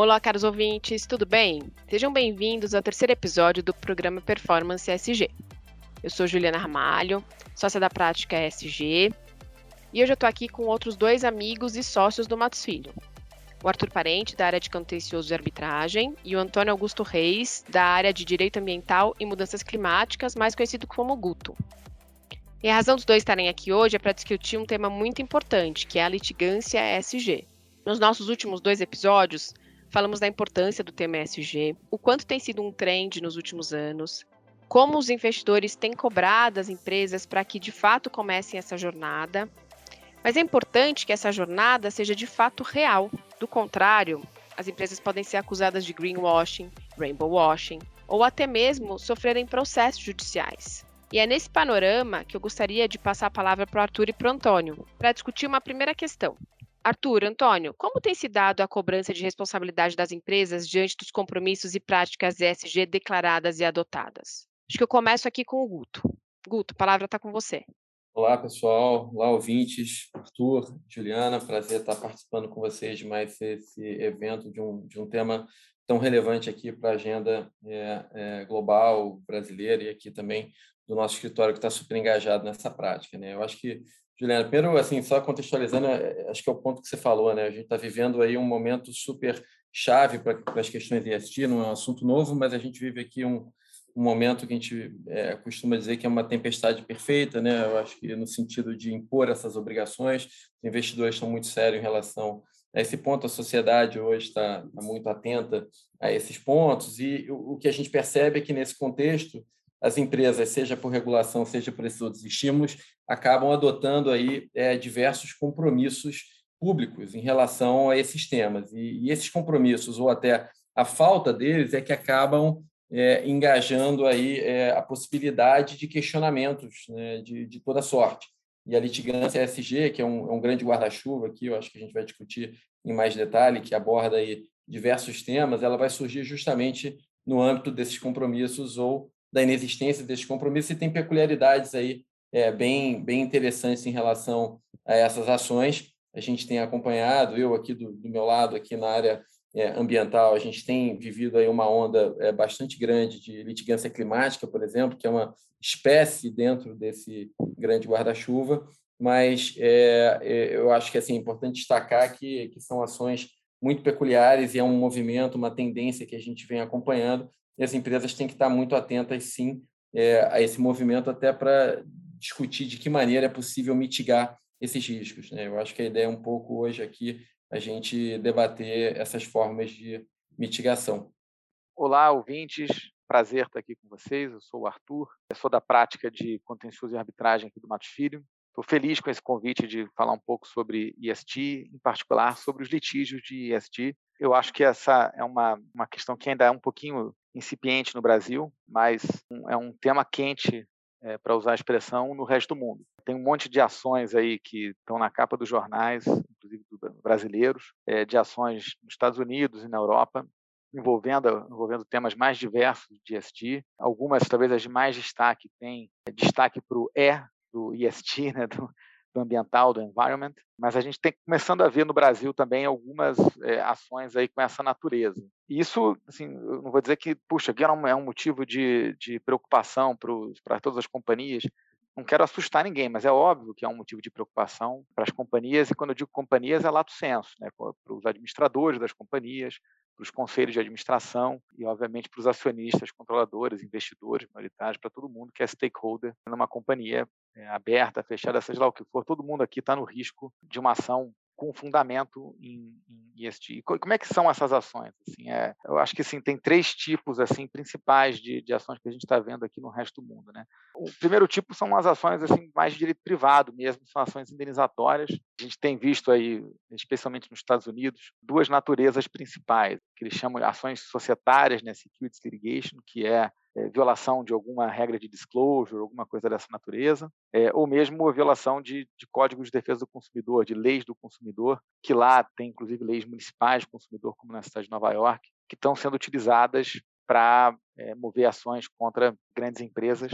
Olá, caros ouvintes, tudo bem? Sejam bem-vindos ao terceiro episódio do programa Performance SG. Eu sou Juliana Ramalho, sócia da prática SG, e hoje eu estou aqui com outros dois amigos e sócios do Matos Filho. O Arthur Parente, da área de contencioso e arbitragem, e o Antônio Augusto Reis, da área de direito ambiental e mudanças climáticas, mais conhecido como Guto. E a razão dos dois estarem aqui hoje é para discutir um tema muito importante, que é a litigância ESG. Nos nossos últimos dois episódios, falamos da importância do tema ESG, o quanto tem sido um trend nos últimos anos, como os investidores têm cobrado as empresas para que de fato comecem essa jornada. Mas é importante que essa jornada seja de fato real. Do contrário, as empresas podem ser acusadas de greenwashing, rainbow washing ou até mesmo sofrerem processos judiciais. E é nesse panorama que eu gostaria de passar a palavra para o Arthur e para o Antônio, para discutir uma primeira questão. Arthur, Antônio, como tem se dado a cobrança de responsabilidade das empresas diante dos compromissos e práticas ESG declaradas e adotadas? Acho que eu começo aqui com o Guto. Guto, a palavra está com você. Olá, pessoal. Olá, ouvintes. Arthur, Juliana, prazer estar participando com vocês de mais esse evento de um, de um tema tão relevante aqui para a agenda é, é, global brasileira e aqui também do nosso escritório que está super engajado nessa prática, né? Eu acho que, Juliana, primeiro, assim, só contextualizando, é, é, acho que é o ponto que você falou, né? A gente está vivendo aí um momento super chave para, as questões de ESG, não é um assunto novo, mas a gente vive aqui um, um momento que a gente é, costuma dizer que é uma tempestade perfeita, né? Eu acho que no sentido de impor essas obrigações, os investidores estão muito sérios em relação a esse ponto. A sociedade hoje está, está muito atenta a esses pontos e o, o que a gente percebe é que nesse contexto as empresas, seja por regulação, seja por esses outros estímulos, acabam adotando aí é, diversos compromissos públicos em relação a esses temas. E, e, esses compromissos, ou até a falta deles, é que acabam é, engajando aí é, a possibilidade de questionamentos né, de, de toda sorte. E a litigância ESG, que é um, é um grande guarda-chuva aqui, eu acho que a gente vai discutir em mais detalhe, que aborda aí diversos temas, ela vai surgir justamente no âmbito desses compromissos ou da inexistência desses compromissos e tem peculiaridades aí é, bem, bem interessantes em relação a essas ações. A gente tem acompanhado, eu aqui do, do meu lado, aqui na área é, ambiental, a gente tem vivido aí uma onda é, bastante grande de litigância climática, por exemplo, que é uma espécie dentro desse grande guarda-chuva, mas é, é eu acho que assim, é importante destacar que, que são ações muito peculiares e é um movimento, uma tendência que a gente vem acompanhando e as empresas têm que estar muito atentas, sim, é, a esse movimento, até para discutir de que maneira é possível mitigar esses riscos. Né? Eu acho que a ideia é um pouco hoje aqui a gente debater essas formas de mitigação. Olá, ouvintes. Prazer estar aqui com vocês. Eu sou o Arthur, eu sou da prática de contencioso e arbitragem aqui do Matos Filho. Estou feliz com esse convite de falar um pouco sobre IST, em particular sobre os litígios de IST. Eu acho que essa é uma, uma questão que ainda é um pouquinho incipiente no Brasil, mas é um tema quente, é, para usar a expressão, no resto do mundo. Tem um monte de ações aí que estão na capa dos jornais, inclusive brasileiros, é, de ações nos Estados Unidos e na Europa, envolvendo, envolvendo temas mais diversos de ESG. Algumas, talvez as de mais destaque, têm é, destaque para o E do ESG, né, do, do ambiental, do environment, mas a gente tem começando a ver no Brasil também algumas é, ações aí com essa natureza. E isso, assim, eu não vou dizer que, puxa, que é um, é um motivo de, de preocupação para todas as companhias, não quero assustar ninguém, mas é óbvio que é um motivo de preocupação para as companhias, e quando eu digo companhias, é lato senso, né? para os administradores das companhias, para os conselhos de administração e, obviamente, para os acionistas, controladores, investidores, minoritários, para todo mundo que é stakeholder numa companhia é, aberta, fechada, seja lá o que for, todo mundo aqui está no risco de uma ação com fundamento em, em ESG. Como é que são essas ações? Assim, é, eu acho que assim, tem três tipos assim principais de, de ações que a gente está vendo aqui no resto do mundo. Né? O primeiro tipo são as ações assim mais de direito privado mesmo, são ações indenizatórias. A gente tem visto aí, especialmente nos Estados Unidos, duas naturezas principais, que eles chamam de ações societárias, né, securities litigation, que é é, violação de alguma regra de disclosure, alguma coisa dessa natureza, é, ou mesmo a violação de, de códigos de defesa do consumidor, de leis do consumidor, que lá tem inclusive leis municipais do consumidor, como na cidade de Nova York, que estão sendo utilizadas para é, mover ações contra grandes empresas.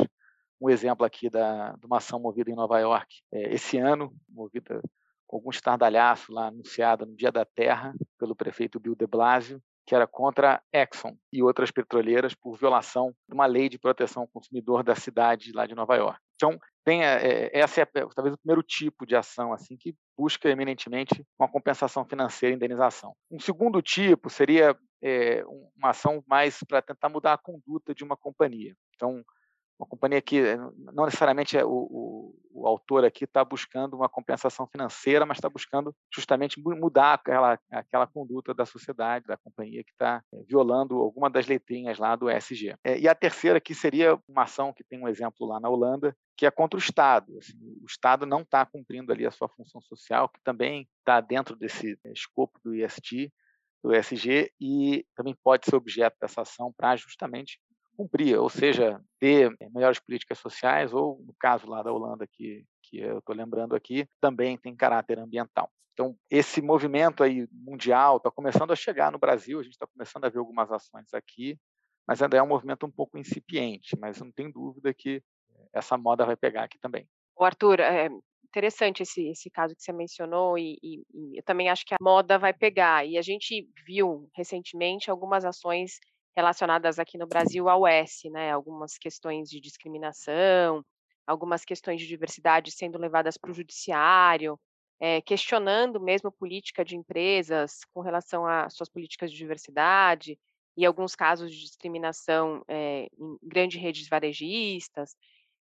Um exemplo aqui da, de uma ação movida em Nova York esse ano, movida com algum estardalhaço lá anunciada no Dia da Terra pelo prefeito Bill de Blasio, que era contra a Exxon e outras petroleiras por violação de uma lei de proteção ao consumidor da cidade lá de Nova York. Então, tem, é, essa é talvez o primeiro tipo de ação assim que busca eminentemente uma compensação financeira e indenização. Um segundo tipo seria é, uma ação mais para tentar mudar a conduta de uma companhia. Então, uma companhia que eh, não necessariamente é o, o, o autor aqui está buscando uma compensação financeira, mas está buscando justamente mudar aquela, aquela conduta da sociedade, da companhia que está eh, violando alguma das letrinhas lá do ESG. É, e a terceira aqui seria uma ação que tem um exemplo lá na Holanda, que é contra o Estado. Assim, o Estado não está cumprindo ali a sua função social, que também está dentro desse eh, escopo do IST, do ESG, e também pode ser objeto dessa ação para justamente cumprir, ou seja, ter eh, melhores políticas sociais, ou no caso lá da Holanda, que, que eu estou lembrando aqui, também tem caráter ambiental. Então, esse movimento aí mundial está começando a chegar no Brasil, a gente está começando a ver algumas ações aqui, mas ainda é um movimento um pouco incipiente, mas não tem dúvida que essa moda vai pegar aqui também. O Arthur, é interessante esse, esse caso que você mencionou e, e, e eu também acho que a moda vai pegar. E a gente viu recentemente algumas ações relacionadas aqui no Brasil ao S, né? Algumas questões de discriminação, algumas questões de diversidade sendo levadas para o judiciário, é, questionando mesmo política de empresas com relação às suas políticas de diversidade e alguns casos de discriminação é, em grandes redes varejistas.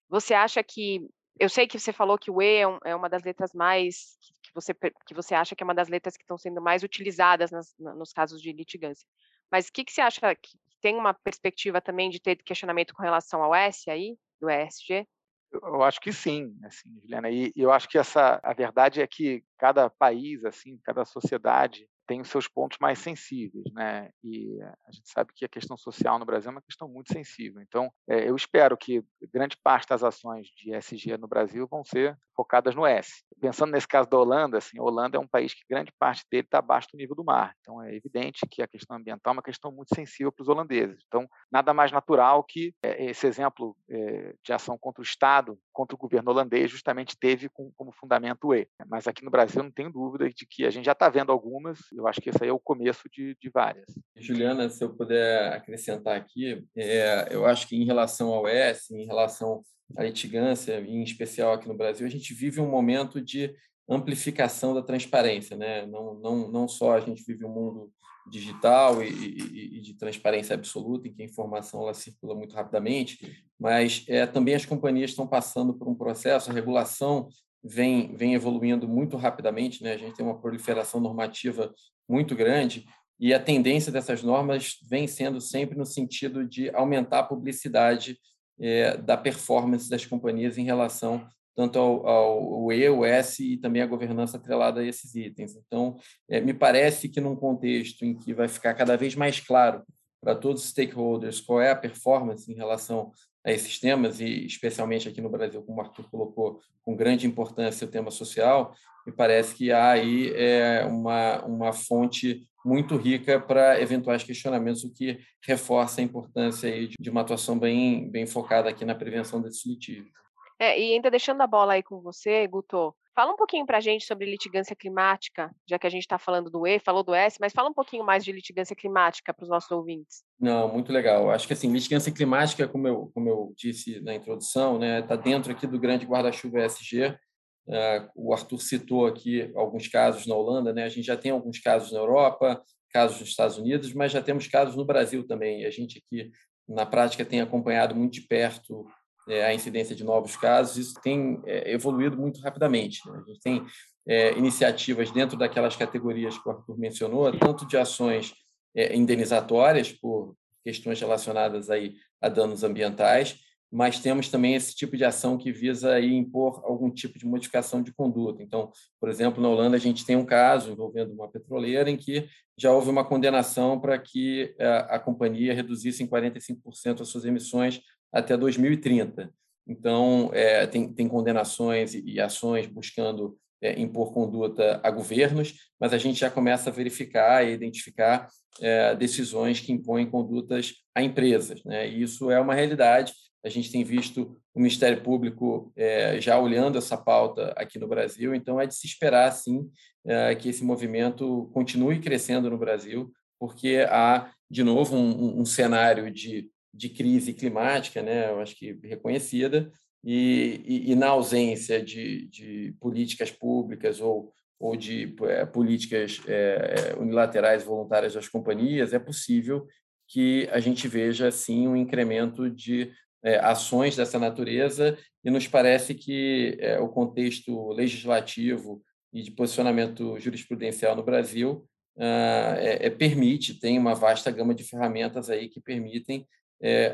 Você acha que eu sei que você falou que o E é, é uma das letras mais que você que você acha que é uma das letras que estão sendo mais utilizadas nas, nos casos de litigância. Mas o que, que você acha que tem uma perspectiva também de ter questionamento com relação ao S aí, do ESG? Eu acho que sim, assim, Juliana. E eu acho que essa a verdade é que cada país, assim, cada sociedade tem os seus pontos mais sensíveis, né? E a gente sabe que a questão social no Brasil é uma questão muito sensível. Então, é, eu espero que grande parte das ações de ESG no Brasil vão ser focadas no S. Pensando nesse caso da Holanda, assim, a Holanda é um país que grande parte dele está abaixo do nível do mar. Então, é evidente que a questão ambiental é uma questão muito sensível para os holandeses. Então, nada mais natural que é, esse exemplo é, de ação contra o Estado, contra o governo holandês, justamente teve como fundamento o E. Mas aqui no Brasil, não tenho dúvida de que a gente já está vendo algumas eu acho que esse aí é o começo de, de várias. Juliana, se eu puder acrescentar aqui, é, eu acho que em relação ao S, em relação à litigância, em especial aqui no Brasil, a gente vive um momento de amplificação da transparência, né? Não, não, não só a gente vive um mundo digital e, e, e, de transparência absoluta, em que a informação ela circula muito rapidamente, mas é, também as companhias estão passando por um processo, a regulação vem, vem evoluindo muito rapidamente, né? a gente tem uma proliferação normativa muito grande e a tendência dessas normas vem sendo sempre no sentido de aumentar a publicidade é, da performance das companhias em relação tanto ao, ao, E, o S e também a governança atrelada a esses itens. Então, é, me parece que num contexto em que vai ficar cada vez mais claro para todos os stakeholders qual é a performance em relação a esses temas, e especialmente aqui no Brasil, como o Arthur colocou, com grande importância o tema social, me parece que há aí é, uma, uma fonte muito rica para eventuais questionamentos, o que reforça a importância aí de, de uma atuação bem, bem focada aqui na prevenção desses litígios. É, e ainda deixando a bola aí com você, Guto, Fala um pouquinho para a gente sobre litigância climática, já que a gente está falando do E, falou do S, mas fala um pouquinho mais de litigância climática para os nossos ouvintes. Não, muito legal. Acho que assim, litigância climática, como eu, como eu disse na introdução, está né, tá dentro aqui do grande guarda-chuva ESG. Uh, é, o Arthur citou aqui alguns casos na Holanda, né? a gente já tem alguns casos na Europa, casos nos Estados Unidos, mas já temos casos no Brasil também. E a gente aqui, na prática, tem acompanhado muito de perto é, a incidência de novos casos, isso tem é, evoluído muito rapidamente. Né? A gente tem é, iniciativas dentro daquelas categorias que o Arthur mencionou, tanto de ações é, indenizatórias por questões relacionadas aí a danos ambientais, mas temos também esse tipo de ação que visa aí impor algum tipo de modificação de conduta. Então, por exemplo, na Holanda a gente tem um caso envolvendo uma petroleira em que já houve uma condenação para que a, é, a companhia reduzisse em 45% as suas emissões até 2030. Então, é, tem, tem condenações e, ações buscando é, impor conduta a governos, mas a gente já começa a verificar e identificar é, decisões que impõem condutas a empresas. Né? E isso é uma realidade. A gente tem visto o Ministério Público é, já olhando essa pauta aqui no Brasil, então é de se esperar, sim, é, que esse movimento continue crescendo no Brasil, porque há, de novo, um, um cenário de, de crise climática, né, eu acho que reconhecida, e, e, e na ausência de, de políticas públicas ou, ou de é, políticas é, unilaterais voluntárias das companhias, é possível que a gente veja, sim, um incremento de é, ações dessa natureza e nos parece que é, o contexto legislativo e de posicionamento jurisprudencial no Brasil ah, é, permite, tem uma vasta gama de ferramentas aí que permitem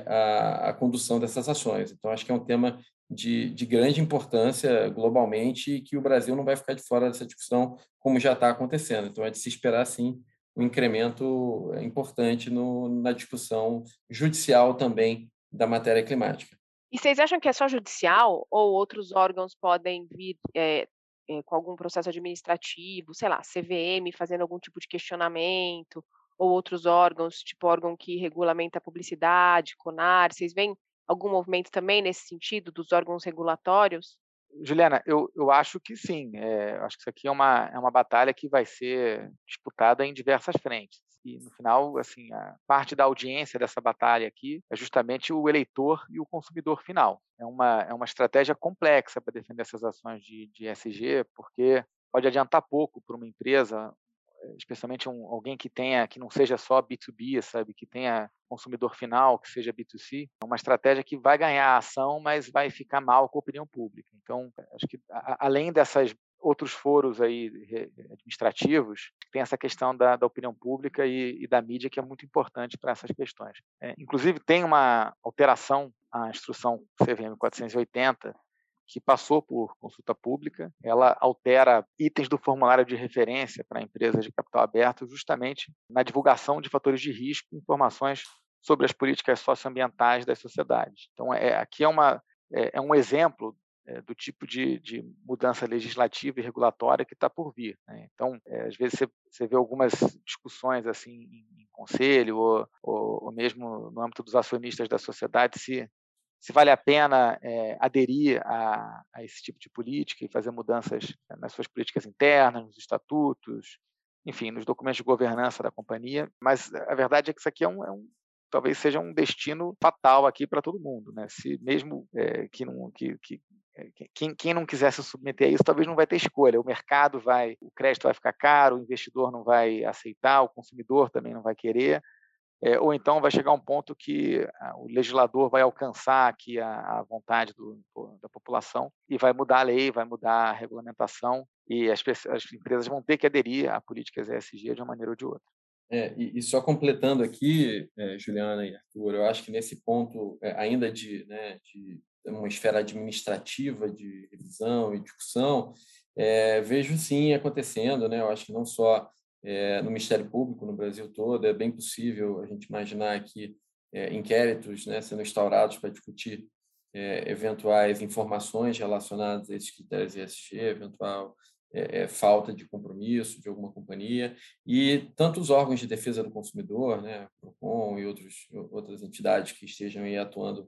a, a condução dessas ações. Então, acho que é um tema de, de, grande importância globalmente e que o Brasil não vai ficar de fora dessa discussão como já está acontecendo. Então, é de se esperar, sim, um incremento importante no, na discussão judicial também da matéria climática. E vocês acham que é só judicial ou outros órgãos podem vir é, é, com algum processo administrativo, sei lá, CVM fazendo algum tipo de questionamento, ou outros órgãos, tipo órgão que regulamenta a publicidade, CONAR, vocês veem algum movimento também nesse sentido dos órgãos regulatórios? Juliana, eu, eu acho que sim. É, acho que isso aqui é uma, é uma batalha que vai ser disputada em diversas frentes. E no final, assim, a parte da audiência dessa batalha aqui é justamente o eleitor e o consumidor final. É uma, é uma estratégia complexa para defender essas ações de, de SG, porque pode adiantar pouco para uma empresa especialmente um, alguém que tenha que não seja só B2B, sabe, que tenha consumidor final, que seja B2C, é uma estratégia que vai ganhar ação, mas vai ficar mal com a opinião pública. Então, acho que a, além dessas outros foros aí administrativos, tem essa questão da, da opinião pública e, e, da mídia que é muito importante para essas questões. É, inclusive, tem uma alteração à instrução CVM 480, que passou por consulta pública, ela altera itens do formulário de referência para empresas de capital aberto, justamente na divulgação de fatores de risco informações sobre as políticas socioambientais das sociedades. Então, é, aqui é, uma, é, é um exemplo é, do tipo de, de, mudança legislativa e regulatória que está por vir. Né? Então, é, às vezes você, você, vê algumas discussões assim em, em conselho ou, ou, ou, mesmo no âmbito dos acionistas da sociedade se se vale a pena é, aderir a, a, esse tipo de política e fazer mudanças nas suas políticas internas, nos estatutos, enfim, nos documentos de governança da companhia. Mas a verdade é que isso aqui é um, é um talvez seja um destino fatal aqui para todo mundo, né? Se mesmo é, que não que, que quem, quem, não quiser se submeter a isso, talvez não vai ter escolha. O mercado vai, o crédito vai ficar caro, o investidor não vai aceitar, o consumidor também não vai querer. É, ou então vai chegar um ponto que ah, o legislador vai alcançar aqui a, a vontade do, da população e vai mudar a lei, vai mudar a regulamentação e as, as empresas vão ter que aderir a políticas ESG de uma maneira ou de outra. É, e, e, só completando aqui, é, Juliana e Arthur, eu acho que nesse ponto, é, ainda de, né, de uma esfera administrativa de revisão e discussão, é, vejo sim acontecendo, né? Eu acho que não só é, no Ministério Público no Brasil todo. É bem possível a gente imaginar aqui é, inquéritos né, sendo instaurados para discutir é, eventuais informações relacionadas a esses critérios ESG, eventual falta de compromisso de alguma companhia e tanto os órgãos de defesa do consumidor, né, Procon e outros, outras entidades que estejam aí atuando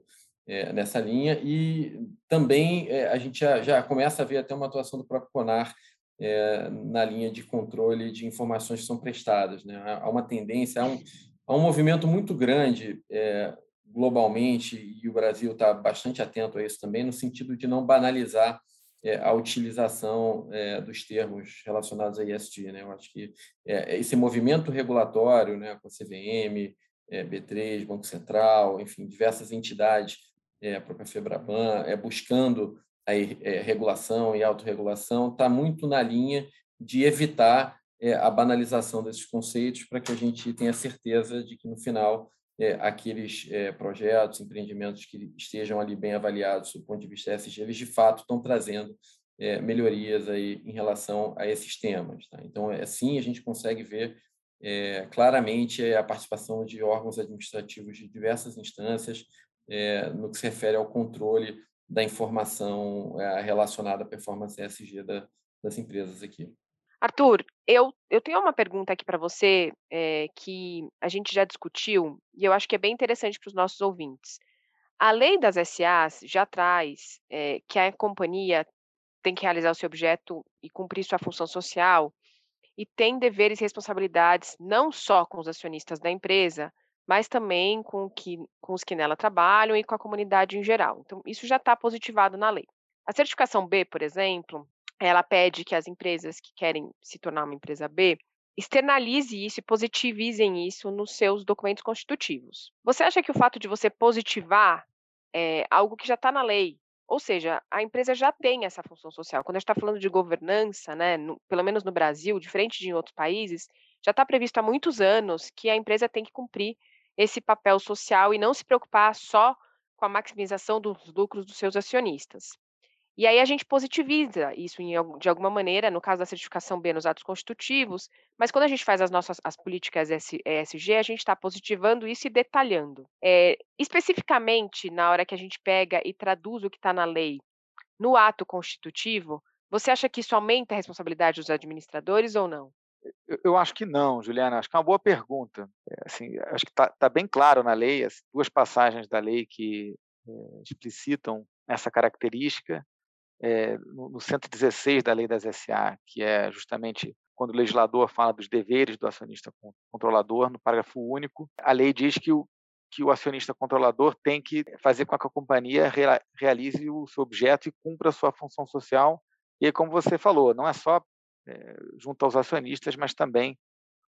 nessa linha e também a gente já, já começa a ver até uma atuação do próprio CONAR é, na linha de controle de informações que são prestadas. Né? Há uma tendência, há um, há um movimento muito grande é, globalmente, e o Brasil está bastante atento a isso também, no sentido de não banalizar é, a utilização é, dos termos relacionados a IST. Né? Eu acho que é, esse movimento regulatório, né, com a CVM, é, B3, Banco Central, enfim, diversas entidades, a própria FEBRABAN, é, buscando a é, regulação e autorregulação está muito na linha de evitar é, a banalização desses conceitos para que a gente tenha certeza de que, no final, é, aqueles é, projetos, empreendimentos que estejam ali bem avaliados do ponto de vista SG, eles de fato estão trazendo é, melhorias aí em relação a esses temas. Tá? Então, assim, a gente consegue ver é, claramente a participação de órgãos administrativos de diversas instâncias no que se refere ao controle da informação é, relacionada à performance ESG da, das empresas aqui. Arthur, eu, eu tenho uma pergunta aqui para você é, que a gente já discutiu e eu acho que é bem interessante para os nossos ouvintes. A lei das SAs já traz é, que a companhia tem que realizar o seu objeto e cumprir sua função social e tem deveres e responsabilidades não só com os acionistas da empresa, mas também com, que, com os que nela trabalham e com a comunidade em geral. Então, isso já está positivado na lei. A certificação B, por exemplo, ela pede que as empresas que querem se tornar uma empresa B externalize isso e positivizem isso nos seus documentos constitutivos. Você acha que o fato de você positivar é algo que já está na lei, ou seja, a empresa já tem essa função social. Quando a gente está falando de governança, né, no, pelo menos no Brasil, diferente de em outros países, já está previsto há muitos anos que a empresa tem que cumprir esse papel social e não se preocupar só com a maximização dos lucros dos seus acionistas. E aí a gente positiviza isso em, de alguma maneira, no caso da certificação B nos atos constitutivos, mas quando a gente faz as nossas as políticas ESG, a gente está positivando isso e detalhando. É, especificamente, na hora que a gente pega e traduz o que está na lei no ato constitutivo, você acha que isso aumenta a responsabilidade dos administradores ou não? Eu, acho que não, Juliana. Acho que é uma boa pergunta. É, assim, acho que está tá bem claro na lei, as duas passagens da lei que é, explicitam essa característica é, no, no 116 da lei das SA, que é justamente quando o legislador fala dos deveres do acionista controlador, no parágrafo único, a lei diz que o, que o acionista controlador tem que fazer com que a companhia realize o seu objeto e cumpra a sua função social. E como você falou, não é só junto aos acionistas, mas também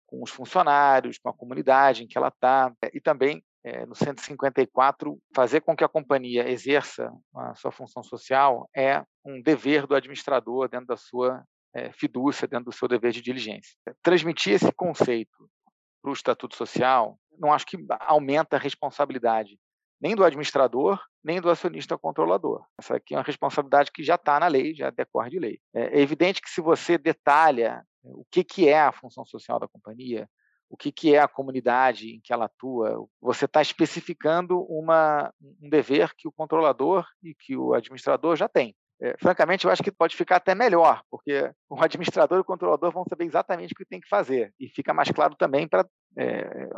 com os funcionários, com a comunidade em que ela está, e também é, no 154, fazer com que a companhia exerça a sua função social é um dever do administrador dentro da sua fidúcia, dentro do seu dever de diligência. Transmitir esse conceito para o estatuto social, não acho que aumenta a responsabilidade nem do administrador, nem do acionista controlador. Essa aqui é uma responsabilidade que já está na lei, já decorre de lei. É evidente que se você detalha o que, que é a função social da companhia, o que, que é a comunidade em que ela atua. Você está especificando uma, um dever que o controlador e que o administrador já tem. É, francamente, eu acho que pode ficar até melhor, porque o administrador e o controlador vão saber exatamente o que tem que fazer. E fica mais claro também para é,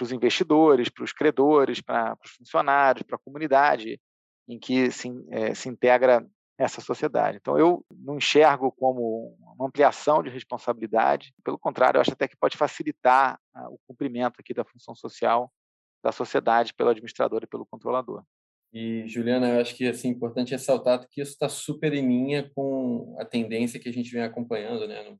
os investidores, para os credores, para os funcionários, para a comunidade em que se, é, se integra essa sociedade. Então, eu não enxergo como uma ampliação de responsabilidade, pelo contrário, eu acho até que pode facilitar ah, o cumprimento aqui da função social da sociedade pelo administrador e pelo controlador. E, Juliana, eu acho que assim, é importante ressaltar que isso está super em linha com a tendência que a gente vem acompanhando né, nos,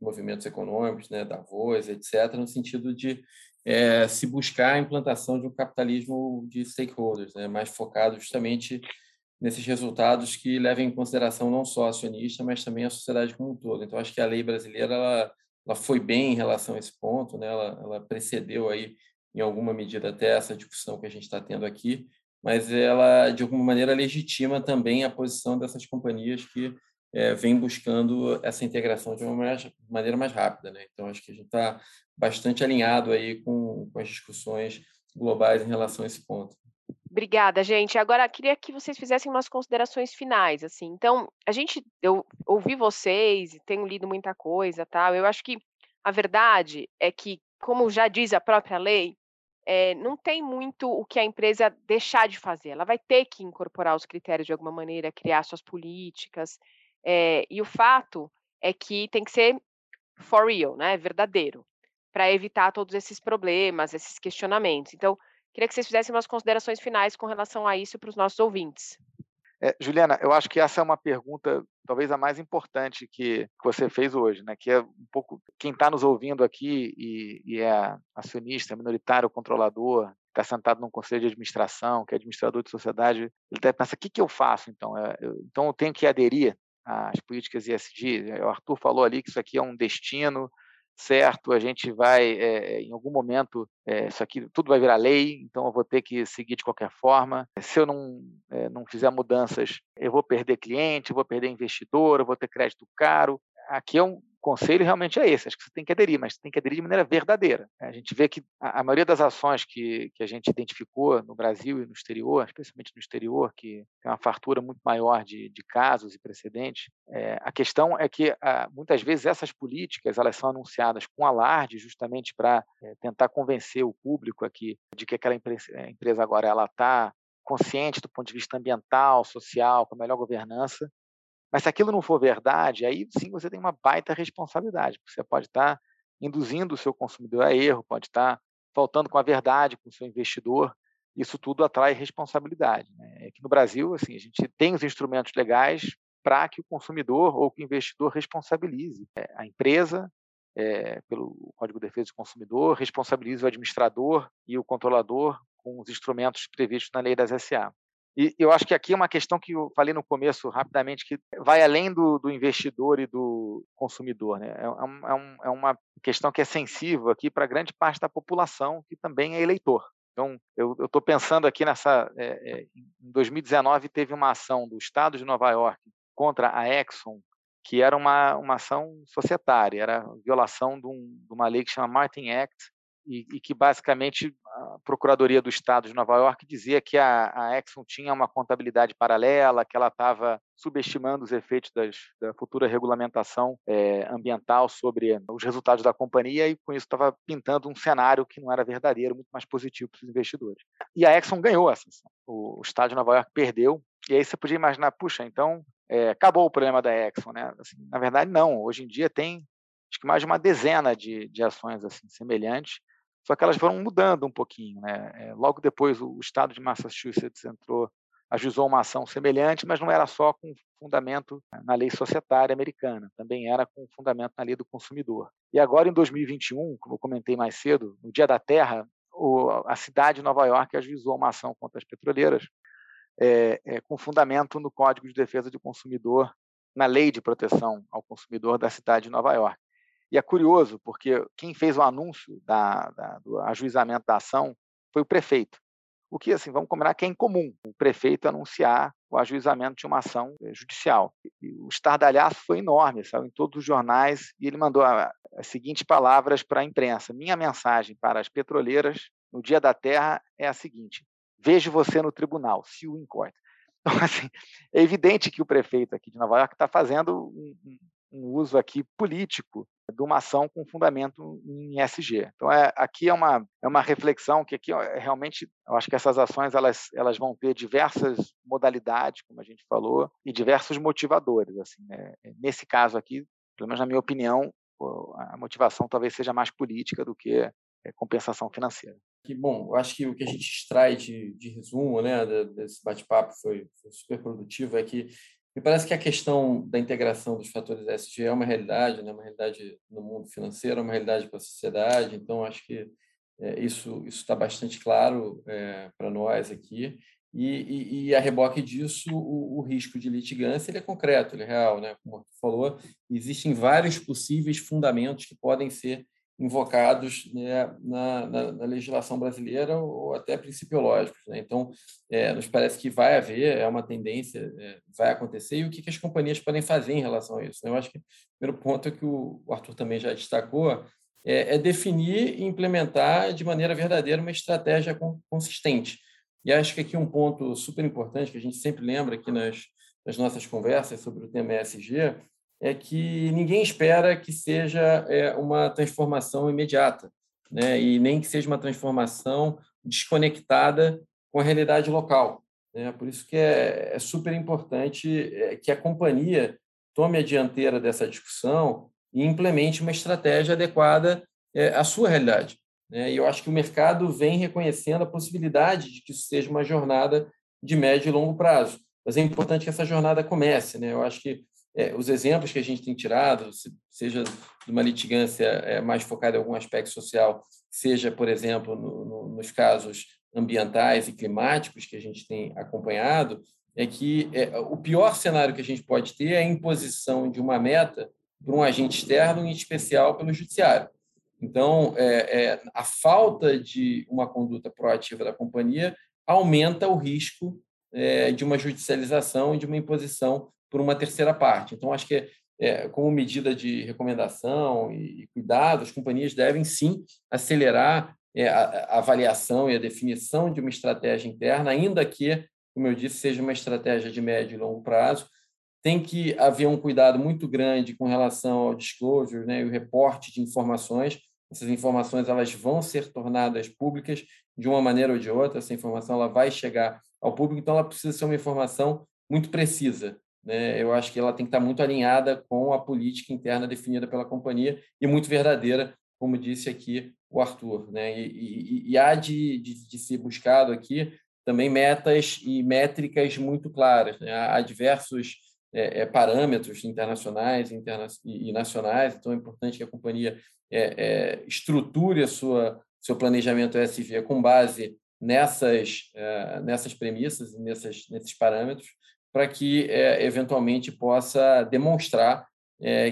movimentos econômicos, né, da voz, etc., no sentido de é, se buscar a implantação de um capitalismo de stakeholders, né, mais focado justamente nesses resultados que levem em consideração não só a acionista, mas também a sociedade como um todo. Então, acho que a lei brasileira ela, ela foi bem em relação a esse ponto, né? ela, ela precedeu aí, em alguma medida, até essa discussão que a gente está tendo aqui, mas ela, de alguma maneira, legitima também a posição dessas companhias que é, vêm buscando essa integração de uma maneira mais rápida. Né? Então, acho que a gente está bastante alinhado aí com, com as discussões globais em relação a esse ponto. Obrigada, gente. Agora queria que vocês fizessem umas considerações finais, assim. Então, a gente, eu ouvi vocês, tenho lido muita coisa, tal. Eu acho que a verdade é que, como já diz a própria lei, é, não tem muito o que a empresa deixar de fazer. Ela vai ter que incorporar os critérios de alguma maneira, criar suas políticas. É, e o fato é que tem que ser for real, né? Verdadeiro, para evitar todos esses problemas, esses questionamentos. Então, Queria que vocês fizessem umas considerações finais com relação a isso para os nossos ouvintes. É, Juliana, eu acho que essa é uma pergunta talvez a mais importante que, você fez hoje, né? Que é um pouco quem está nos ouvindo aqui e, e é acionista, minoritário, controlador, está sentado num conselho de administração, que é administrador de sociedade, ele deve pensar: o que, que eu faço então? É, eu, então eu tenho que aderir às políticas ESG. O Arthur falou ali que isso aqui é um destino, certo, a gente vai, é, em algum momento, é, isso aqui tudo vai virar lei, então eu vou ter que seguir de qualquer forma. Se eu não, é, não fizer mudanças, eu vou perder cliente, eu vou perder investidor, eu vou ter crédito caro. Aqui é um, conselho realmente é esse, acho que você tem que aderir, mas tem que aderir de maneira verdadeira. A gente vê que a, maioria das ações que, que a gente identificou no Brasil e no exterior, especialmente no exterior, que tem uma fartura muito maior de, de casos e precedentes, é, a questão é que a, muitas vezes essas políticas elas são anunciadas com alarde justamente para é, tentar convencer o público aqui de que aquela empresa, empresa agora ela está consciente do ponto de vista ambiental, social, com a melhor governança, Mas se aquilo não for verdade, aí sim você tem uma baita responsabilidade, porque você pode estar induzindo o seu consumidor a erro, pode estar faltando com a verdade com o seu investidor. Isso tudo atrai responsabilidade. Né? Aqui no Brasil, assim, a gente tem os instrumentos legais para que o consumidor ou que o investidor responsabilize é, a empresa é, pelo Código de Defesa do Consumidor, responsabilize o administrador e o controlador com os instrumentos previstos na lei das SA. E eu acho que aqui é uma questão que eu falei no começo rapidamente, que vai além do, do investidor e do consumidor. Né? É, é, um, é, é uma questão que é sensível aqui para grande parte da população, que também é eleitor. Então, eu estou pensando aqui nessa. É, é, em 2019, teve uma ação do Estado de Nova York contra a Exxon, que era uma, uma ação societária, era violação de, um, de uma lei que chama Martin Act, e, e, que basicamente a Procuradoria do Estado de Nova York dizia que a, a Exxon tinha uma contabilidade paralela, que ela estava subestimando os efeitos das, da futura regulamentação é, ambiental sobre os resultados da companhia e com isso estava pintando um cenário que não era verdadeiro, muito mais positivo para os investidores. E a Exxon ganhou essa. O, o Estado de Nova York perdeu e aí você podia imaginar, puxa, então é, acabou o problema da Exxon, né? Assim, na verdade, não. Hoje em dia tem acho que mais de uma dezena de, de ações assim semelhantes só que elas foram mudando um pouquinho. Né? É, logo depois, o estado de Massachusetts entrou, ajuizou uma ação semelhante, mas não era só com fundamento na lei societária americana, também era com fundamento na lei do consumidor. E agora, em 2021, como eu comentei mais cedo, no Dia da Terra, a cidade de Nova York ajuizou uma ação contra as petroleiras é, é, com fundamento no Código de Defesa do Consumidor, na Lei de Proteção ao Consumidor da cidade de Nova York. E é curioso, porque quem fez o anúncio da, da, do ajuizamento da ação foi o prefeito. O que, assim, vamos combinar que é incomum o prefeito anunciar o ajuizamento de uma ação eh, judicial. E o estardalhaço foi enorme, saiu em todos os jornais, e ele mandou as seguintes palavras para a imprensa. Minha mensagem para as petroleiras no Dia da Terra é a seguinte: vejo você no tribunal, se o court. Então, assim, é evidente que o prefeito aqui de Nova York está fazendo um, um uso aqui político de uma ação com fundamento em SG. Então, é, aqui é uma, é uma reflexão que aqui é, realmente, eu acho que essas ações elas, elas vão ter diversas modalidades, como a gente falou, e diversos motivadores. Assim, né? Nesse caso aqui, pelo menos na minha opinião, a motivação talvez seja mais política do que é, compensação financeira. Que bom, eu acho que o que a gente extrai de, de resumo né, desse bate-papo foi, foi super produtivo, é que me parece que a questão da integração dos fatores ESG é uma realidade, né? uma realidade no mundo financeiro, é uma realidade para a sociedade. Então, acho que é, isso está bastante claro é, para nós aqui. E, e, e, a reboque disso, o, o, risco de litigância ele é concreto, ele é real. Né? Como você falou, existem vários possíveis fundamentos que podem ser invocados né, na, na, na, legislação brasileira ou até principiológicos. Né? Então, é, nos parece que vai haver, é uma tendência, é, vai acontecer, e o que, que, as companhias podem fazer em relação a isso? Né? Eu acho que o primeiro ponto que o, o Arthur também já destacou, é, é, definir e implementar de maneira verdadeira uma estratégia consistente. E acho que aqui um ponto super importante que a gente sempre lembra aqui nas, nas nossas conversas sobre o tema ESG é que ninguém espera que seja é, uma transformação imediata, né? e nem que seja uma transformação desconectada com a realidade local. Né? Por isso que é, é super importante é, que a companhia tome a dianteira dessa discussão e implemente uma estratégia adequada é, à sua realidade. Né? E eu acho que o mercado vem reconhecendo a possibilidade de que isso seja uma jornada de médio e longo prazo. Mas é importante que essa jornada comece. Né? Eu acho que é, os exemplos que a gente tem tirado, seja de uma litigância é, mais focada em algum aspecto social, seja, por exemplo, no, no, nos casos ambientais e climáticos que a gente tem acompanhado, é que é, o pior cenário que a gente pode ter é a imposição de uma meta por um agente externo, em especial pelo judiciário. Então, é, é, a falta de uma conduta proativa da companhia aumenta o risco é, de uma judicialização e de uma imposição por uma terceira parte. Então, acho que, é, como medida de recomendação e, cuidado, as companhias devem sim acelerar é, a, a avaliação e a definição de uma estratégia interna, ainda que, como eu disse, seja uma estratégia de médio e longo prazo. Tem que haver um cuidado muito grande com relação ao disclosure né, o reporte de informações. Essas informações elas vão ser tornadas públicas de uma maneira ou de outra. Essa informação ela vai chegar ao público, então ela precisa ser uma informação muito precisa né, eu acho que ela tem que estar muito alinhada com a política interna definida pela companhia e muito verdadeira, como disse aqui o Arthur. Né? E, e, e há de, de, de ser buscado aqui também metas e métricas muito claras. Né? Há diversos é, é, parâmetros internacionais interna e, nacionais, então é importante que a companhia é, é, estruture a sua seu planejamento ESG com base nessas é, nessas premissas e nessas, nesses parâmetros para que é, eventualmente possa demonstrar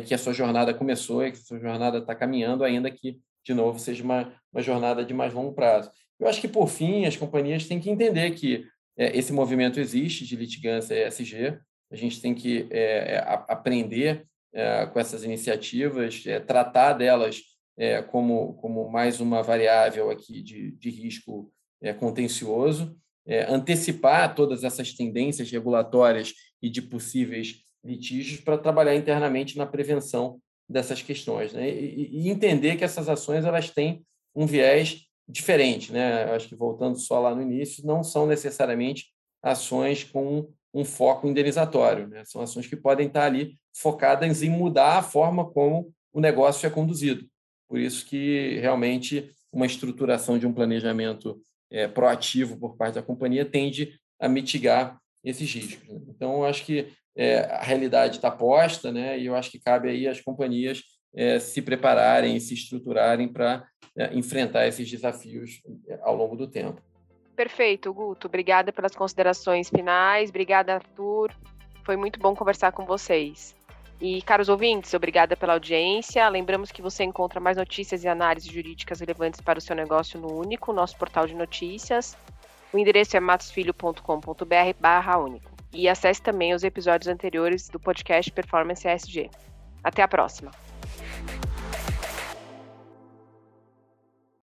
que a sua jornada começou e que a sua jornada está caminhando, ainda que de novo seja uma, uma jornada de mais longo prazo. Eu acho que por fim as companhias têm que entender que esse movimento existe de litigância ESG, a gente tem que é, aprender é, com essas iniciativas, é, tratar delas é, como, como mais uma variável aqui de, de risco é, contencioso, é, antecipar todas essas tendências regulatórias e de possíveis litígios para trabalhar internamente na prevenção dessas questões, né? E, e, entender que essas ações elas têm um viés diferente, né? acho que voltando só lá no início, não são necessariamente ações com um foco indenizatório. Né? São ações que podem estar ali focadas em mudar a forma como o negócio é conduzido. Por isso que realmente uma estruturação de um planejamento é, proativo por parte da companhia tende a mitigar esses riscos. Né? Então, eu acho que é, a realidade está posta, né? e eu acho que cabe aí às companhias é, se prepararem se estruturarem para é, enfrentar esses desafios é, ao longo do tempo. Perfeito, Guto. Obrigada pelas considerações finais. Obrigada, Arthur. Foi muito bom conversar com vocês. E, caros ouvintes, obrigada pela audiência. Lembramos que você encontra mais notícias e análises jurídicas relevantes para o seu negócio no Único, nosso portal de notícias. O endereço é matosfilho.com.br barra único. E acesse também os episódios anteriores do podcast Performance ESG. Até a próxima!